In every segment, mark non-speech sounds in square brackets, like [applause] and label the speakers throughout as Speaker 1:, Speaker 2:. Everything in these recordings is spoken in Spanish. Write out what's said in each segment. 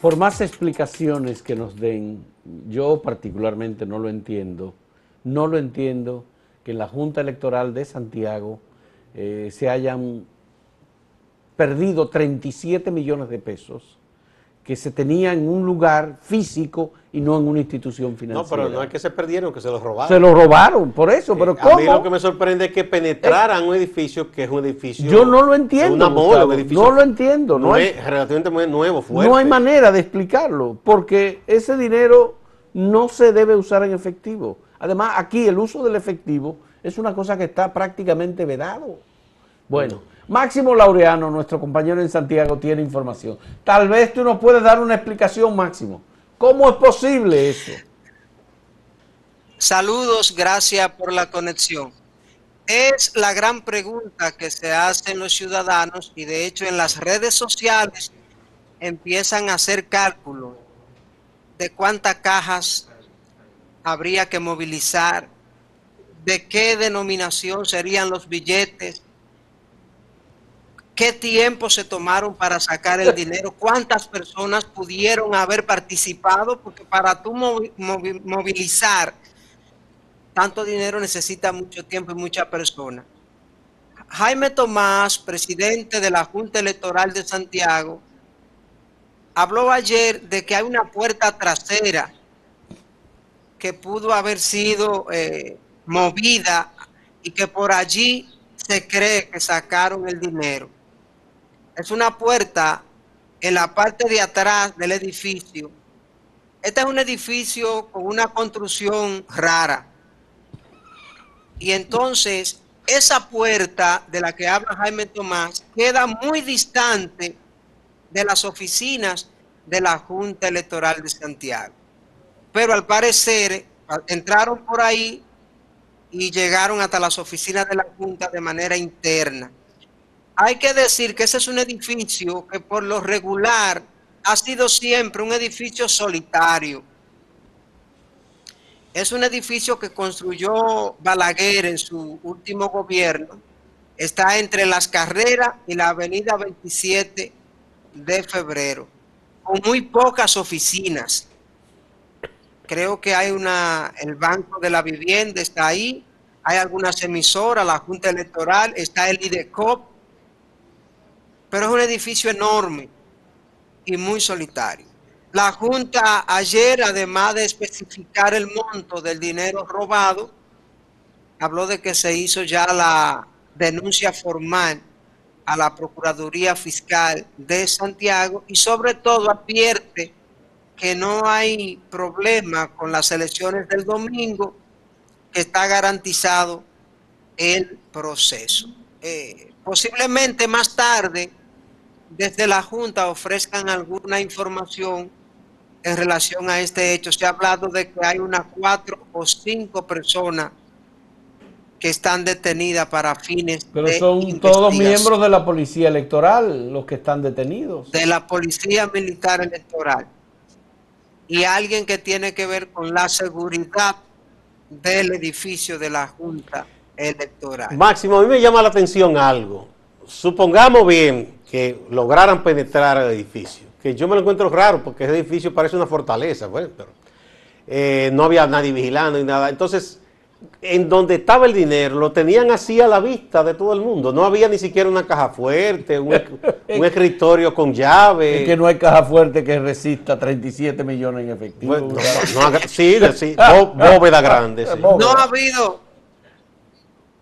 Speaker 1: Por más explicaciones que nos den, yo particularmente no lo entiendo, no lo entiendo que en la Junta Electoral de Santiago eh, se hayan perdido 37 millones de pesos que se tenía en un lugar físico y no en una institución financiera.
Speaker 2: No, pero no es que se perdieron, que se los robaron.
Speaker 1: Se los robaron, por eso, pero ¿cómo?
Speaker 2: A mí lo que me sorprende es que penetraran un edificio que es un edificio...
Speaker 1: Yo no lo entiendo, no lo entiendo. No
Speaker 2: es relativamente muy nuevo, fuerte.
Speaker 1: No hay manera de explicarlo, porque ese dinero no se debe usar en efectivo. Además, aquí el uso del efectivo es una cosa que está prácticamente vedado. Bueno, Máximo Laureano, nuestro compañero en Santiago, tiene información. Tal vez tú nos puedes dar una explicación, Máximo. ¿Cómo es posible eso?
Speaker 3: Saludos, gracias por la conexión. Es la gran pregunta que se hacen los ciudadanos y de hecho en las redes sociales empiezan a hacer cálculos de cuántas cajas habría que movilizar, de qué denominación serían los billetes, qué tiempo se tomaron para sacar el [laughs] dinero, cuántas personas pudieron haber participado, porque para tú movilizar tanto dinero necesita mucho tiempo y muchas personas. Jaime Tomás, presidente de la Junta Electoral de Santiago, habló ayer de que hay una puerta trasera que pudo haber sido eh, movida y que por allí se cree que sacaron el dinero es una puerta en la parte de atrás del edificio. Este es un edificio con una construcción rara. Y entonces esa puerta de la que habla Jaime Tomás queda muy distante de las oficinas de la Junta Electoral de Santiago. Pero al parecer entraron por ahí y llegaron hasta las oficinas de la Junta de manera interna. Hay que decir que ese es un edificio que por lo regular ha sido siempre un edificio solitario. Es un edificio que construyó Balaguer en su último gobierno. Está entre las carreras y la avenida 27 de febrero, con muy pocas oficinas. Creo que hay una, el Banco de la Vivienda está ahí, hay algunas emisoras, la Junta Electoral, está el IDECOP, pero es un edificio enorme y muy solitario. La Junta ayer, además de especificar el monto del dinero robado, habló de que se hizo ya la denuncia formal a la Procuraduría Fiscal de Santiago y sobre todo advierte que no hay problema con las elecciones del domingo, que está garantizado el proceso. Eh, posiblemente más tarde desde la Junta ofrezcan alguna información en relación a este hecho. Se ha hablado de que hay unas cuatro o cinco personas que están detenidas para fines
Speaker 1: Pero son todos miembros de la policía electoral los que están detenidos.
Speaker 3: De la policía militar electoral. Y alguien que tiene que ver con la seguridad del edificio de la Junta Electoral.
Speaker 2: Máximo, a mí me llama la atención algo. Supongamos bien que lograran penetrar el edificio. Que yo me lo encuentro raro porque ese edificio parece una fortaleza, pues, pero eh, no había nadie vigilando y nada. Entonces, en donde estaba el dinero, lo tenían así a la vista de todo el mundo. No había ni siquiera una caja fuerte, un, [laughs] escritorio con llave.
Speaker 1: Es que no hay caja fuerte que resista 37 millones en efectivo.
Speaker 2: sí, sí [laughs] bóveda grande.
Speaker 3: No ha habido,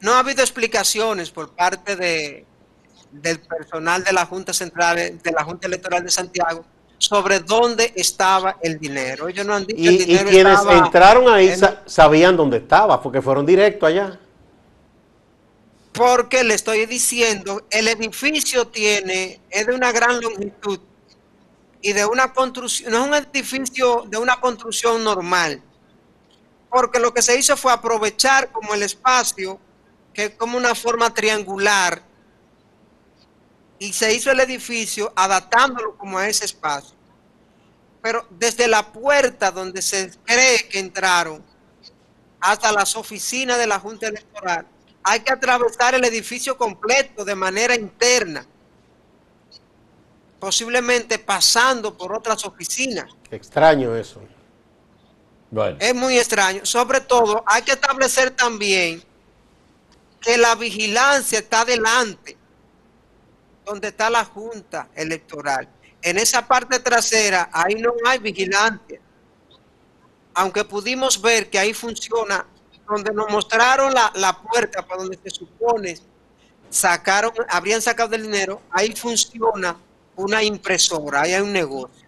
Speaker 3: no ha habido explicaciones por parte de del personal de la Junta Central, de la Junta Electoral de Santiago, sobre dónde estaba el dinero. Ellos no han dicho
Speaker 2: y, y quienes entraron ahí sabían dónde estaba, porque fueron directo allá.
Speaker 3: Porque le estoy diciendo, el edificio tiene, es de una gran longitud y de una construcción, no es un edificio de una construcción normal, porque lo que se hizo fue aprovechar como el espacio, que es como una forma triangular, y se hizo el edificio adaptándolo como a ese espacio. Pero desde la puerta donde se cree que entraron hasta las oficinas de la Junta Electoral, hay que atravesar el edificio completo de manera interna. posiblemente pasando por otras oficinas.
Speaker 2: Extraño eso.
Speaker 3: Bueno. Es muy extraño. Sobre todo, hay que establecer también que la vigilancia está delante, donde está la Junta Electoral. En esa parte trasera, ahí no hay vigilancia. Aunque pudimos ver que ahí funciona, donde nos mostraron la, la puerta para donde se supone sacaron, habrían sacado el dinero, ahí funciona una impresora, ahí hay un negocio.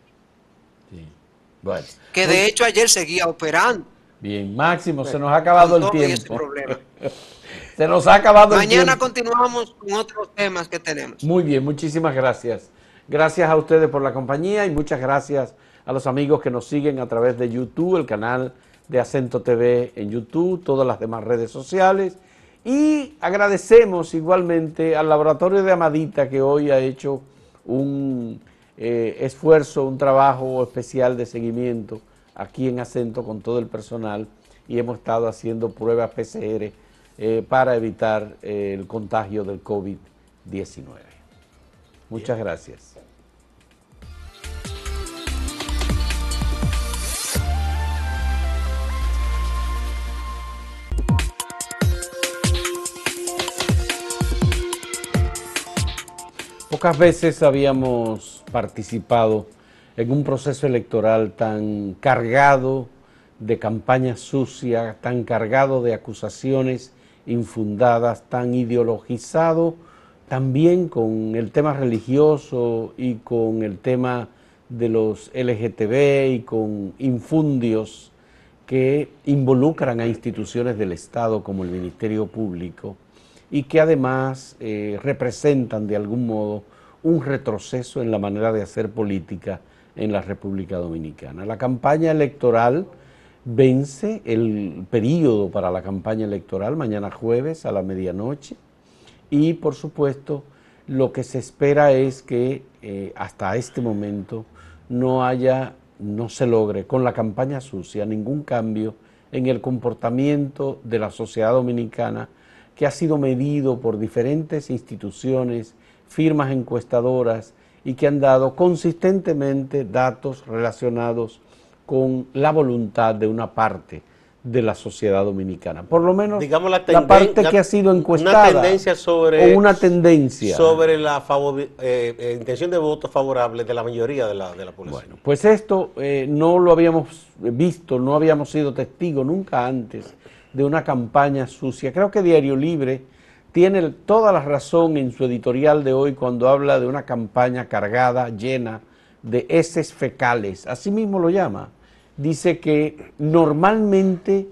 Speaker 3: Bueno. Que de hecho ayer seguía operando.
Speaker 1: Bien, Máximo, se nos ha acabado el tiempo. [laughs] se nos ha acabado
Speaker 3: el tiempo. Mañana continuamos con otros temas que tenemos.
Speaker 1: Muy bien, muchísimas gracias. Gracias a ustedes por la compañía y muchas gracias a los amigos que nos siguen a través de YouTube, el canal de Acento TV en YouTube, todas las demás redes sociales. Y agradecemos igualmente al laboratorio de Amadita que hoy ha hecho un eh, esfuerzo, un trabajo especial de seguimiento aquí en Acento con todo el personal y hemos estado haciendo pruebas PCR eh, para evitar eh, el contagio del COVID-19. Muchas gracias. Pocas veces habíamos participado en un proceso electoral tan cargado de campaña sucia, tan cargado de acusaciones infundadas, tan ideologizado también con el tema religioso y con el tema de los LGTB y con infundios que involucran a instituciones del Estado como el Ministerio Público y que además eh, representan de algún modo un retroceso en la manera de hacer política en la República Dominicana. La campaña electoral vence el periodo para la campaña electoral mañana jueves a la medianoche. Y por supuesto lo que se espera es que eh, hasta este momento no haya, no se logre con la campaña sucia ningún cambio en el comportamiento de la sociedad dominicana que ha sido medido por diferentes instituciones, firmas encuestadoras y que han dado consistentemente datos relacionados con la voluntad de una parte de la sociedad dominicana. Por lo menos
Speaker 2: Digamos la,
Speaker 1: parte que ha sido encuestada.
Speaker 2: Una tendencia sobre,
Speaker 1: o una tendencia.
Speaker 2: sobre la eh, eh, intención de voto favorable de la mayoría de la, de la población.
Speaker 1: Bueno, pues esto eh, no lo habíamos visto, no habíamos sido testigos nunca antes de una campaña sucia. Creo que Diario Libre tiene toda la razón en su editorial de hoy cuando habla de una campaña cargada, llena de heces fecales. Así mismo lo llama. Dice que normalmente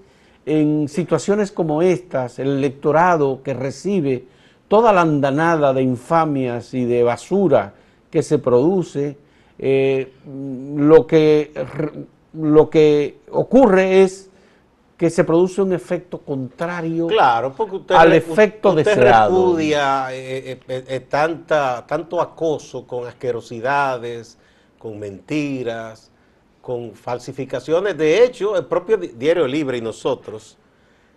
Speaker 1: en situaciones como estas, el electorado que recibe toda la andanada de infamias y de basura que se produce, eh, lo, que, lo que ocurre es que se produce un efecto contrario
Speaker 2: claro, porque
Speaker 1: al efecto usted deseado.
Speaker 2: repudia eh, eh, eh, tanta, tanto acoso con asquerosidades, con mentiras, con falsificaciones. De hecho, el propio Diario Libre y nosotros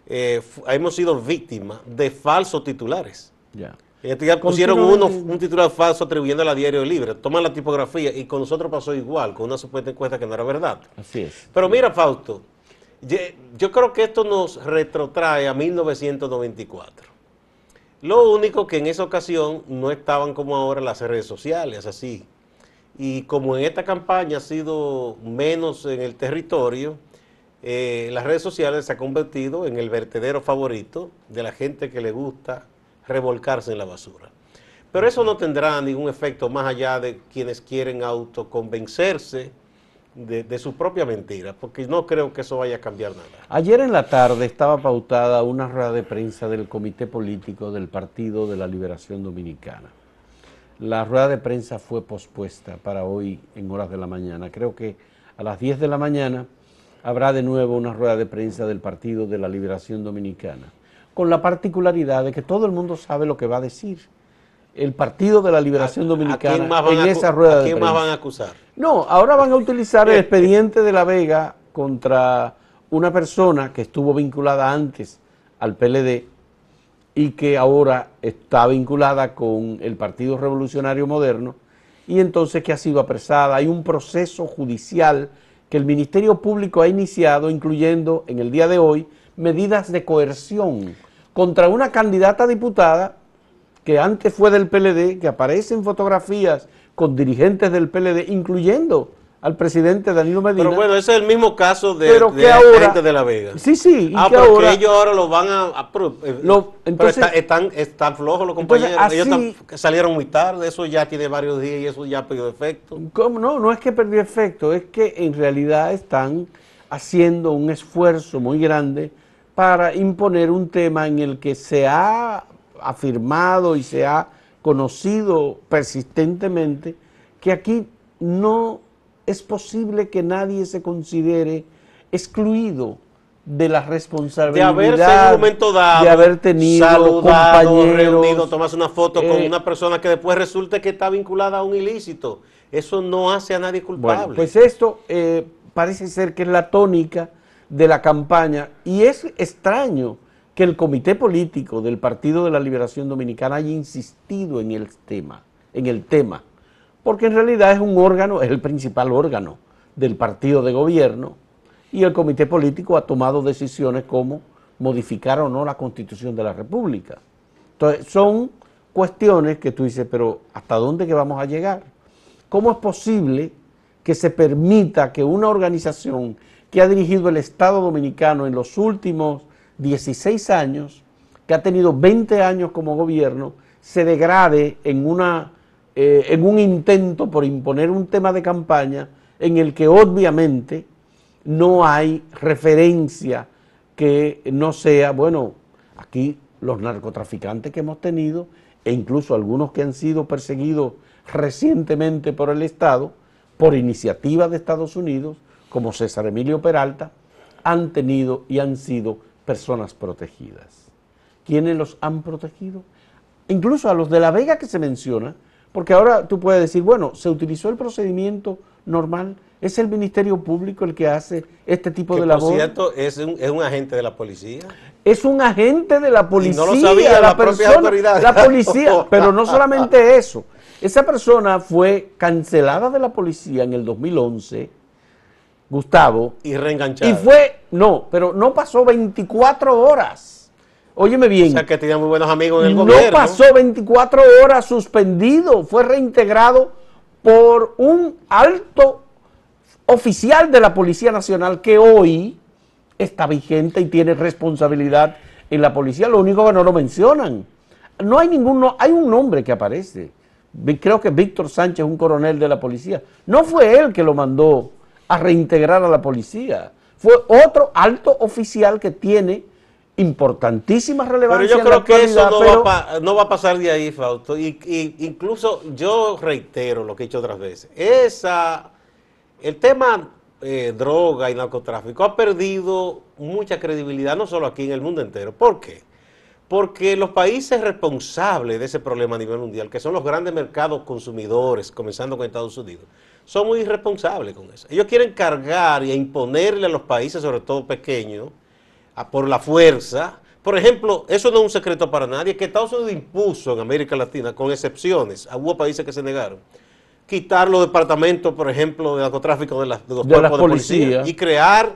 Speaker 2: hemos sido víctimas de falsos titulares. Ya. Este pusieron uno, un titular falso atribuyendo a Diario Libre. Toman la tipografía y con nosotros pasó igual, con una supuesta encuesta que no era verdad.
Speaker 1: Así es.
Speaker 2: Pero mira, Fausto, yo creo que esto nos retrotrae a 1994. Lo único que en esa ocasión no estaban como ahora las redes sociales, así. Y como en esta campaña ha sido menos en el territorio, eh, las redes sociales se han convertido en el vertedero favorito de la gente que le gusta revolcarse en la basura. Pero eso no tendrá ningún efecto más allá de quienes quieren autoconvencerse de, su propia mentira, porque no creo que eso vaya a cambiar nada.
Speaker 1: Ayer en la tarde estaba pautada una rueda de prensa del Comité Político del Partido de la Liberación Dominicana. La rueda de prensa fue pospuesta para hoy en horas de la mañana. Creo que a las 10 de la mañana habrá de nuevo una rueda de prensa del Partido de la Liberación Dominicana, con la particularidad de que todo el mundo sabe lo que va a decir el Partido de la Liberación Dominicana en esa rueda de
Speaker 2: prensa. ¿A quién más van a acusar?
Speaker 1: No, ahora van a utilizar el expediente de La Vega contra una persona que estuvo vinculada antes al PLD y que ahora está vinculada con el Partido Revolucionario Moderno y entonces que ha sido apresada. Hay un proceso judicial que el Ministerio Público ha iniciado, incluyendo en el día de hoy medidas de coerción contra una candidata diputada que antes fue del PLD, que aparece en fotografías con dirigentes del PLD, incluyendo al presidente Danilo Medina.
Speaker 2: Pero bueno, ese es el mismo caso de,
Speaker 1: Pero
Speaker 2: de
Speaker 1: que ahora-
Speaker 2: gente de La Vega.
Speaker 1: Sí, sí, y
Speaker 2: ah,
Speaker 1: que
Speaker 2: porque
Speaker 1: ahora-
Speaker 2: ellos ahora lo van a... a- pero, eh, pero
Speaker 1: entonces-
Speaker 2: está- están, están flojos los
Speaker 1: Entonces,
Speaker 2: compañeros. ellos
Speaker 1: así-
Speaker 2: están- salieron muy tarde, eso ya tiene varios días y eso ya perdió efecto.
Speaker 1: ¿Cómo? No, no es que perdió efecto, es que en realidad están haciendo un esfuerzo muy grande para imponer un tema en el que se ha afirmado y se ha conocido persistentemente que aquí no es posible que nadie se considere excluido de la
Speaker 2: De
Speaker 1: responsabilidad
Speaker 2: haberse en un momento dado,
Speaker 1: de haber tenido
Speaker 2: saludado,
Speaker 1: compañeros,
Speaker 2: reunido, tomarse una foto con
Speaker 1: eh,
Speaker 2: una persona que después resulte que está vinculada a un ilícito. Eso no hace a nadie culpable.
Speaker 1: Bueno, pues esto eh, parece ser que es la tónica de la campaña y es extraño que el comité político del Partido de la Liberación Dominicana haya insistido en el tema, en el tema, porque en realidad es un órgano, es el principal órgano del partido de gobierno y el comité político ha tomado decisiones como modificar o no la Constitución de la República. Entonces, son cuestiones que tú dices, pero ¿hasta dónde que vamos a llegar? ¿Cómo es posible que se permita que una organización que ha dirigido el Estado Dominicano en los últimos 16 años, que ha tenido 20 años como gobierno, se degrade en, una, eh, en un intento por imponer un tema de campaña en el que obviamente no hay referencia que no sea, bueno, aquí los narcotraficantes que hemos tenido, e incluso algunos que han sido perseguidos recientemente por el Estado, por iniciativa de Estados Unidos, como César Emilio Peralta, han tenido y han sido personas protegidas. ¿Quiénes los han protegido? Incluso a los de La Vega que se menciona, porque ahora tú puedes decir, bueno, se utilizó el procedimiento normal, es el Ministerio Público el que hace este tipo
Speaker 2: que
Speaker 1: de
Speaker 2: por
Speaker 1: labor.
Speaker 2: cierto es un, es un agente de la policía.
Speaker 1: Es un agente de la policía,
Speaker 2: no lo sabía
Speaker 1: la,
Speaker 2: la propia
Speaker 1: persona,
Speaker 2: autoridad.
Speaker 1: la policía, [laughs] pero no solamente eso. Esa persona fue cancelada de la policía en el 2011, Gustavo,
Speaker 2: Y reenganchado.
Speaker 1: y fue, no, pero no pasó 24 horas. Óyeme bien.
Speaker 2: O sea que tenía muy buenos amigos en el
Speaker 1: no
Speaker 2: gobierno.
Speaker 1: pasó 24 horas suspendido, fue reintegrado por un alto oficial de la Policía Nacional que hoy está vigente y tiene responsabilidad en la policía, lo único que no lo mencionan. No hay ningún, no- hay un nombre que aparece. Creo que Víctor Sánchez, un coronel de la policía. No fue él que lo mandó a reintegrar a la policía. Fue otro alto oficial que tiene importantísima
Speaker 2: Pero
Speaker 1: relevancia.
Speaker 2: yo
Speaker 1: en la
Speaker 2: creo que eso no,
Speaker 1: pero-
Speaker 2: va a no va a pasar de ahí, Fausto. Y, y incluso yo reitero lo que he dicho otras veces. Esa, el tema eh, droga y narcotráfico ha perdido mucha credibilidad, no solo aquí en el mundo entero. ¿Por qué? Porque los países responsables de ese problema a nivel mundial, que son los grandes mercados consumidores, comenzando con Estados Unidos, son muy irresponsables con eso. Ellos quieren cargar y imponerle a los países, sobre todo pequeños, a- por la fuerza. Por ejemplo, eso no es un secreto para nadie, que Estados Unidos impuso en América Latina, con excepciones, hubo países que se negaron, quitar los departamentos, por ejemplo, de narcotráfico de, las- de los
Speaker 1: De
Speaker 2: cuerpos de policía y crear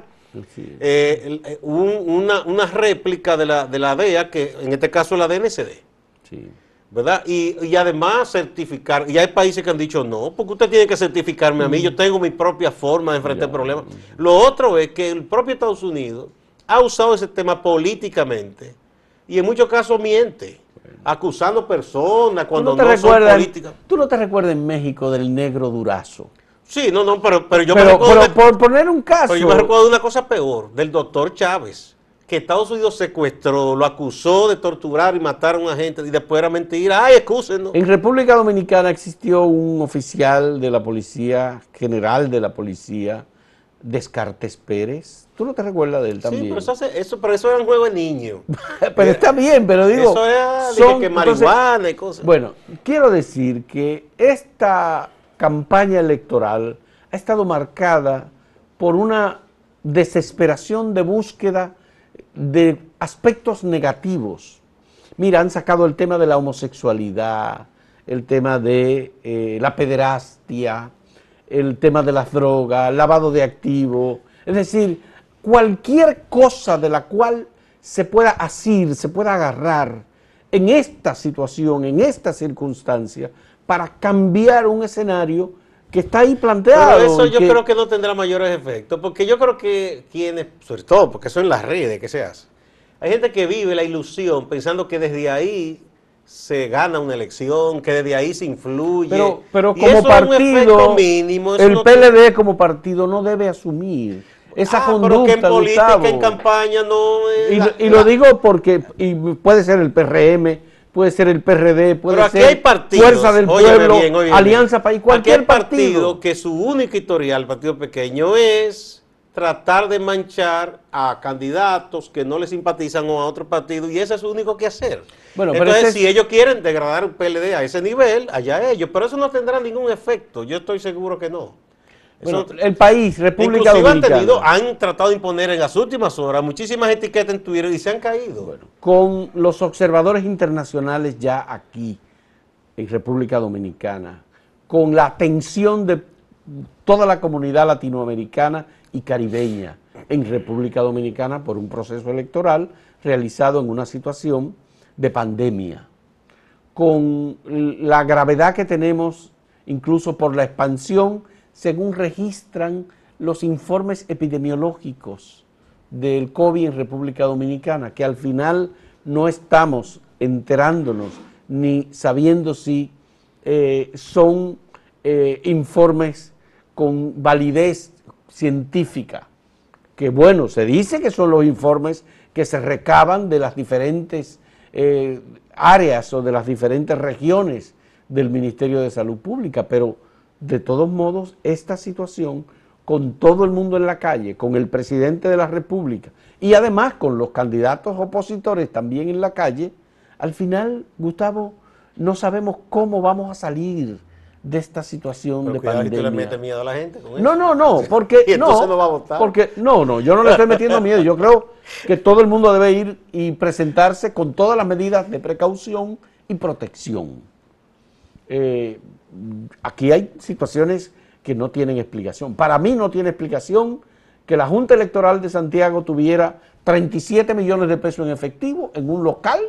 Speaker 2: eh, eh, un- una, una réplica de la, de la DEA, que en este caso es la DNCD.
Speaker 1: Sí.
Speaker 2: ¿verdad? Y, y además certificar, y hay países que han dicho no, porque usted tiene que certificarme a mí, yo tengo mi propia forma de enfrentar el problema. Lo otro es que el propio Estados Unidos ha usado ese tema políticamente y en muchos casos miente, acusando personas
Speaker 1: ¿Tú
Speaker 2: cuando
Speaker 1: no, te
Speaker 2: no, son políticas.
Speaker 1: ¿Tú no te recuerdas en México del negro durazo?
Speaker 2: Sí, no, no, pero, pero yo me recuerdo
Speaker 1: pero
Speaker 2: de-
Speaker 1: por poner un caso,
Speaker 2: pero yo me recuerdo de una cosa peor, del doctor Chávez, que Estados Unidos secuestró, lo acusó de torturar y matar a un agente y después era mentira. Ay, excúsenos.
Speaker 1: en República Dominicana existió un oficial de la policía, general de la policía, Descartes Pérez. ¿Tú no te recuerdas de él
Speaker 2: Sí,
Speaker 1: también?
Speaker 2: pero eso, hace- eso, pero eso era un juego de niños. [laughs]
Speaker 1: pero está bien, pero digo...
Speaker 2: eso era
Speaker 1: son-
Speaker 2: que
Speaker 1: entonces,
Speaker 2: marihuana y cosas.
Speaker 1: Bueno, quiero decir que esta campaña electoral ha estado marcada por una desesperación de búsqueda de aspectos negativos. Mira, han sacado el tema de la homosexualidad, el tema de eh, la pederastia, el tema de las drogas, lavado de activos, es decir, cualquier cosa de la cual se pueda asir, se pueda agarrar en esta situación, en esta circunstancia, para cambiar un escenario que está ahí planteado.
Speaker 2: Pero eso yo creo que no tendrá mayores efectos, porque yo creo que quienes, sobre todo porque son las redes que se hace, hay gente que vive la ilusión pensando que desde ahí se gana una elección, que desde ahí se influye.
Speaker 1: Pero, pero como partido, mínimo, el PLD como partido no debe asumir esa conducta. Pero que en
Speaker 2: política, en campaña no.
Speaker 1: y, lo digo porque y puede ser el PRM, puede ser el PRD, puede ser Fuerza del Pueblo, Alianza País, cualquier partido.
Speaker 2: que su única historial, partido pequeño, es tratar de manchar a candidatos que no le simpatizan o a otro partido y ese es su único que hacer. Bueno, Entonces, si ellos quieren degradar un PLD a ese nivel, allá ellos, pero eso no tendrá ningún efecto, yo estoy seguro que no.
Speaker 1: El país, República Dominicana.
Speaker 2: Han, han tratado de imponer en las últimas horas muchísimas etiquetas en Twitter y se han caído.
Speaker 1: con los observadores internacionales ya aquí, en República Dominicana, con la atención de toda la comunidad latinoamericana y caribeña en República Dominicana por un proceso electoral realizado en una situación de pandemia, con la gravedad que tenemos incluso por la expansión, según registran los informes epidemiológicos del COVID en República Dominicana, que al final no estamos enterándonos ni sabiendo si eh, son eh, informes con validez científica, que bueno, se dice que son los informes que se recaban de las diferentes eh, áreas o de las diferentes regiones del Ministerio de Salud Pública, pero de todos modos esta situación con todo el mundo en la calle, con el presidente de la República y además con los candidatos opositores también en la calle, al final, Gustavo, no sabemos cómo vamos a salir de esta situación de pandemia.
Speaker 2: le miedo a la gente con
Speaker 1: No, no, no, [laughs] porque no, no va a votar. Porque no, no, yo no le estoy metiendo miedo. Yo creo que todo el mundo debe ir y presentarse con todas las medidas de precaución y protección. Eh, aquí hay situaciones que no tienen explicación. Para mí no tiene explicación que la Junta Electoral de Santiago tuviera 37 millones de pesos en efectivo en un local,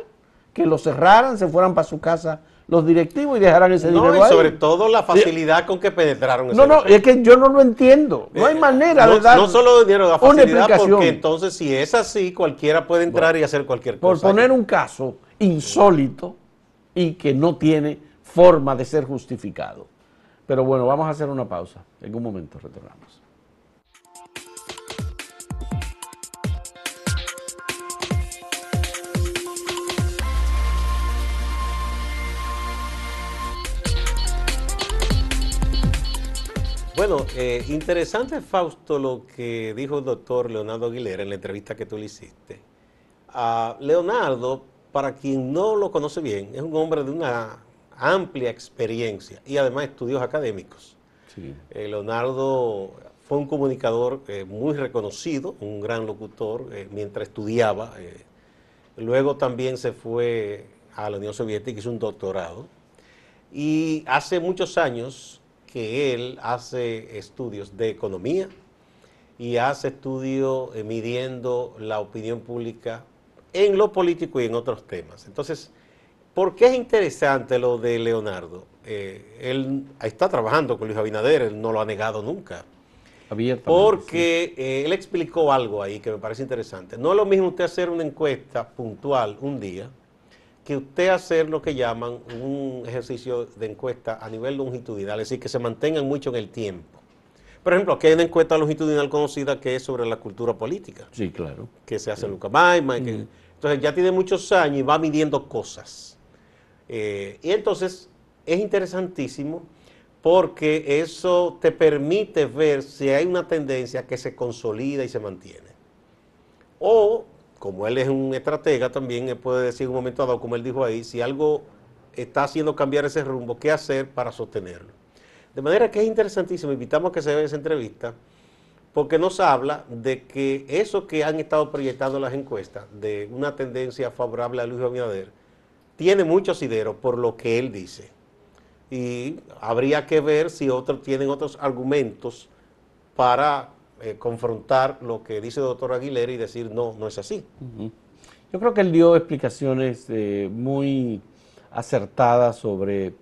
Speaker 1: que lo cerraran, se fueran para su casa los directivos y dejarán ese dinero
Speaker 2: no, y sobre todo la facilidad con que penetraron
Speaker 1: ese No, no, es que yo no lo entiendo. No hay eh, manera de dar
Speaker 2: No solo dinero, la facilidad, porque entonces si es así, cualquiera puede entrar y hacer cualquier
Speaker 1: cosa. Por poner un caso insólito y que no tiene forma de ser justificado. Pero bueno, vamos a hacer una pausa. En un momento retornamos.
Speaker 2: Bueno, eh, interesante, Fausto, lo que dijo el doctor Leonardo Aguilera en la entrevista que tú le hiciste. Leonardo, para quien no lo conoce bien, es un hombre de una amplia experiencia y además estudios académicos. Eh, Leonardo fue un comunicador eh, muy reconocido, un gran locutor mientras estudiaba. luego también se fue a la Unión Soviética, hizo un doctorado. Y hace muchos años que él hace estudios de economía y hace estudios eh, midiendo la opinión pública en lo político y en otros temas. Entonces, ¿por qué es interesante lo de Leonardo? Eh, él está trabajando con Luis Abinader, él no lo ha negado nunca. Porque eh, él explicó algo ahí que me parece interesante. No es lo mismo usted hacer una encuesta puntual un día, que usted hacer lo que llaman un ejercicio de encuesta a nivel longitudinal, es decir, que se mantengan mucho en el tiempo. Por ejemplo, aquí hay una encuesta longitudinal conocida que es sobre la cultura política.
Speaker 1: Sí, claro.
Speaker 2: Que se hace en Luca Maima. entonces ya tiene muchos años y va midiendo cosas. Eh, y entonces es interesantísimo porque eso te permite ver si hay una tendencia que se consolida y se mantiene. O como él es un estratega también, él puede decir un momento dado, como él dijo ahí, si algo está haciendo cambiar ese rumbo, ¿qué hacer para sostenerlo? De manera que es interesantísimo, invitamos a que se vea esa entrevista, porque nos habla de que eso que han estado proyectando las encuestas, de una tendencia favorable a Luis Abinader, tiene mucho asidero por lo que él dice. y habría que ver si otros tienen otros argumentos para eh, confrontar lo que dice el doctor Aguilera y decir no, no es así.
Speaker 1: Yo creo que él dio explicaciones eh, muy acertadas sobre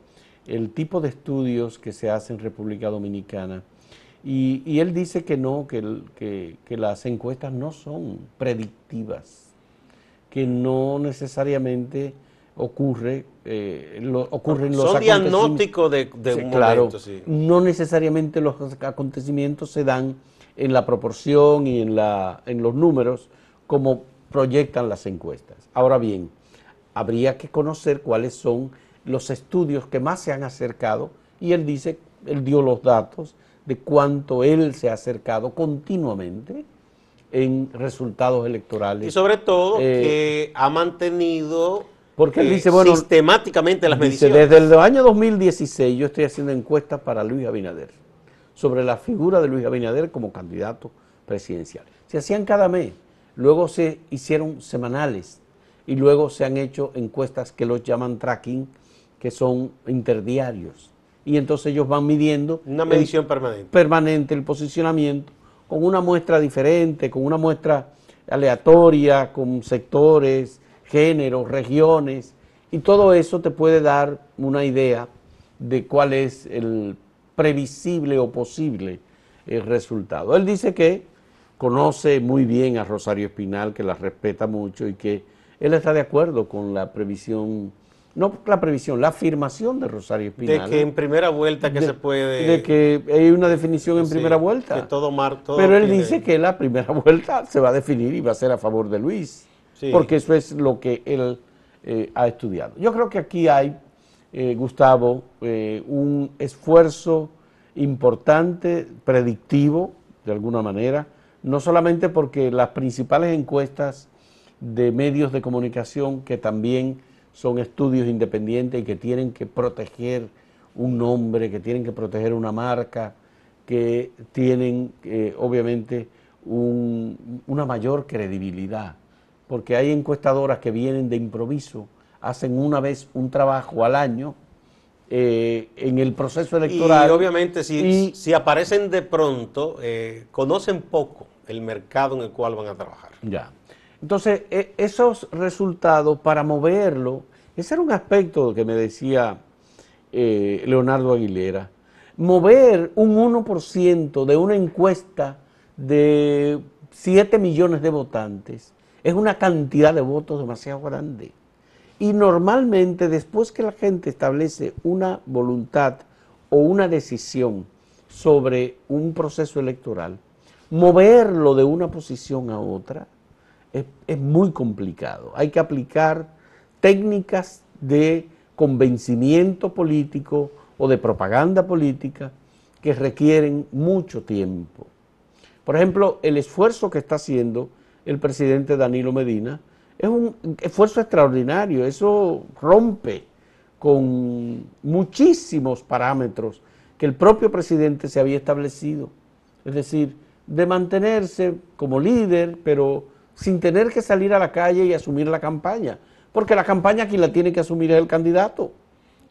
Speaker 1: el tipo de estudios que se hacen en República Dominicana. Y, él dice que no, que, las encuestas no son predictivas, que no necesariamente ocurre, eh, ocurren los
Speaker 2: Son diagnósticos de, un momento, sí.
Speaker 1: No necesariamente los acontecimientos se dan en la proporción y en, la, en los números como proyectan las encuestas. Ahora bien, habría que conocer cuáles son los estudios que más se han acercado y él dice, él dio los datos de cuánto él se ha acercado continuamente en resultados electorales.
Speaker 2: Y sobre todo eh, que ha mantenido
Speaker 1: porque él dice, bueno,
Speaker 2: sistemáticamente las
Speaker 1: dice,
Speaker 2: mediciones.
Speaker 1: Desde el año 2016 yo estoy haciendo encuestas para Luis Abinader sobre la figura de Luis Abinader como candidato presidencial. Se hacían cada mes, luego se hicieron semanales y luego se han hecho encuestas que los llaman tracking, que son interdiarios. Y entonces ellos van midiendo...
Speaker 2: Una medición permanente.
Speaker 1: Permanente el posicionamiento con una muestra diferente, con una muestra aleatoria, con sectores, géneros, regiones, y todo eso te puede dar una idea de cuál es el previsible o posible el resultado. Él dice que conoce muy bien a Rosario Espinal, que la respeta mucho y que él está de acuerdo con la previsión, no la previsión, la afirmación de Rosario Espinal.
Speaker 2: De que en primera vuelta que se puede...
Speaker 1: De que hay una definición en primera vuelta.
Speaker 2: Que todo mar,
Speaker 1: Pero él dice que la primera [laughs] vuelta se va a definir y va a ser a favor de Luis, porque eso es lo que él eh, ha estudiado. Yo creo que aquí hay eh, Gustavo, eh, un esfuerzo importante, predictivo, de alguna manera, no solamente porque las principales encuestas de medios de comunicación, que también son estudios independientes y que tienen que proteger un nombre, que tienen que proteger una marca, que tienen obviamente una mayor credibilidad, porque hay encuestadoras que vienen de improviso hacen una vez un trabajo al año eh, en el proceso electoral.
Speaker 2: Y obviamente si, si aparecen de pronto, eh, conocen poco el mercado en el cual van a trabajar.
Speaker 1: Ya. Entonces, e, esos resultados, para moverlo, ese era un aspecto que me decía eh, Leonardo Aguilera, mover un 1% de una encuesta de 7 millones de votantes es una cantidad de votos demasiado grande. Y normalmente después que la gente establece una voluntad o una decisión sobre un proceso electoral, moverlo de una posición a otra es, muy complicado. Hay que aplicar técnicas de convencimiento político o de propaganda política que requieren mucho tiempo. Por ejemplo, el esfuerzo que está haciendo el presidente Danilo Medina es un esfuerzo extraordinario, eso rompe con muchísimos parámetros que el propio presidente se había establecido. Es decir, de mantenerse como líder, pero sin tener que salir a la calle y asumir la campaña. Porque la campaña quien la tiene que asumir es el candidato.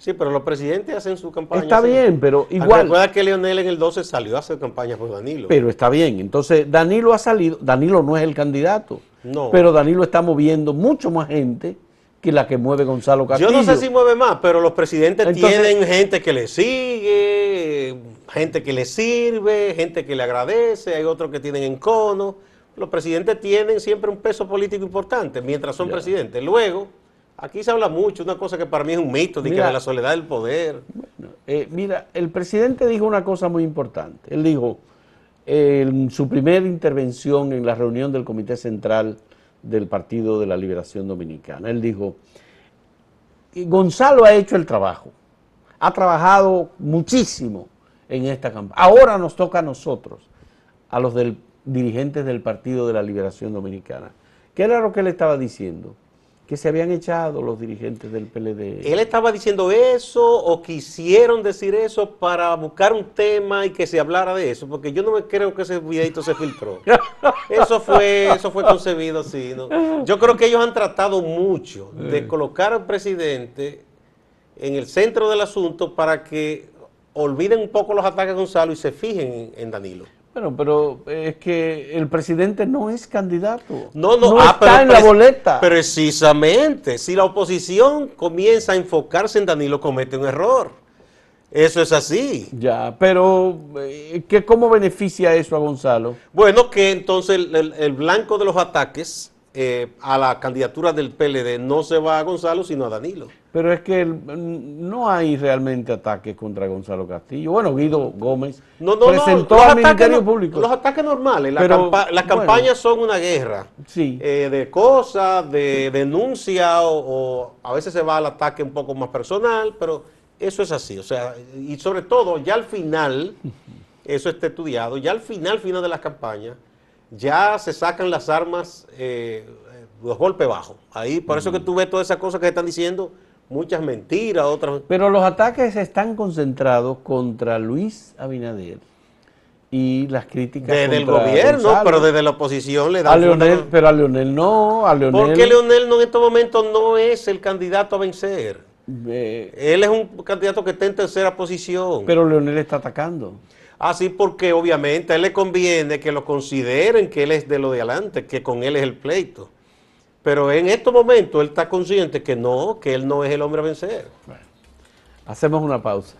Speaker 2: Sí, pero los presidentes hacen su campaña.
Speaker 1: Está bien, pero igual.
Speaker 2: Recuerda que Leonel en el 12 salió a hacer campaña por Danilo.
Speaker 1: Pero está bien. Entonces, Danilo ha salido. Danilo no es el candidato. No. Pero Danilo está moviendo mucho más gente que la que mueve Gonzalo Castillo.
Speaker 2: Yo no sé si mueve más, pero los presidentes tienen gente que le sigue, gente que le sirve, gente que le agradece, hay otros que tienen encono. Los presidentes tienen siempre un peso político importante mientras son presidentes. Luego Aquí se habla mucho, una cosa que para mí es un mito, de que la soledad del poder.
Speaker 1: Eh, mira, el presidente dijo una cosa muy importante. Él dijo, en su primera intervención en la reunión del Comité Central del Partido de la Liberación Dominicana, él dijo, Gonzalo ha hecho el trabajo, ha trabajado muchísimo en esta campaña. Ahora nos toca a nosotros, a los del, dirigentes del Partido de la Liberación Dominicana. ¿Qué era lo que él estaba diciendo? Que se habían echado los dirigentes del PLD.
Speaker 2: ¿Él estaba diciendo eso o quisieron decir eso para buscar un tema y que se hablara de eso? Porque yo no me creo que ese videito se filtró. [laughs] Eso fue, eso fue concebido así. Yo creo que ellos han tratado mucho de colocar al presidente en el centro del asunto para que olviden un poco los ataques a Gonzalo y se fijen en, en Danilo.
Speaker 1: Bueno, pero es que el presidente no es candidato.
Speaker 2: No, no,
Speaker 1: está
Speaker 2: ah, pero
Speaker 1: en la boleta.
Speaker 2: Precisamente, si la oposición comienza a enfocarse en Danilo, comete un error. Eso es así.
Speaker 1: ya, pero eh, ¿qué, ¿cómo beneficia eso a Gonzalo?
Speaker 2: Bueno, que entonces el, el- el blanco de los ataques eh, a la candidatura del PLD no se va a Gonzalo, sino a Danilo.
Speaker 1: Pero es que el- no hay realmente ataques contra Gonzalo Castillo. Bueno, Guido Gómez
Speaker 2: No, no,
Speaker 1: presentó
Speaker 2: no, los
Speaker 1: al
Speaker 2: ataques
Speaker 1: Ministerio Público.
Speaker 2: Los ataques normales, la
Speaker 1: Pero,
Speaker 2: campa- las
Speaker 1: bueno.
Speaker 2: campañas son una guerra.
Speaker 1: Sí.
Speaker 2: eh, de cosas, de denuncia o, o a veces se va al ataque un poco más personal, pero eso es así. O sea, y sobre todo, ya al final, [laughs] eso está estudiado, ya al final, final de las campañas, ya se sacan las armas, eh, los golpes bajos. Ahí, por eso que tú ves todas esas cosas que están diciendo, muchas mentiras, otras...
Speaker 1: Pero los ataques están concentrados contra Luis Abinader y las críticas
Speaker 2: Desde el gobierno,
Speaker 1: Gonzalo.
Speaker 2: pero desde la oposición le
Speaker 1: a
Speaker 2: dan...
Speaker 1: Leonel,
Speaker 2: fundamento.
Speaker 1: pero a Leonel no, a Leonel.
Speaker 2: Porque Leonel no, en estos momentos no es el candidato a vencer.
Speaker 1: eh,
Speaker 2: Él es un candidato que está en tercera posición.
Speaker 1: pero Leonel está atacando.
Speaker 2: Así porque obviamente a él le conviene que lo consideren que él es de lo de adelante, que con él es el pleito. Pero en estos momentos él está consciente que no, que él no es el hombre a vencer.
Speaker 1: Hacemos una pausa.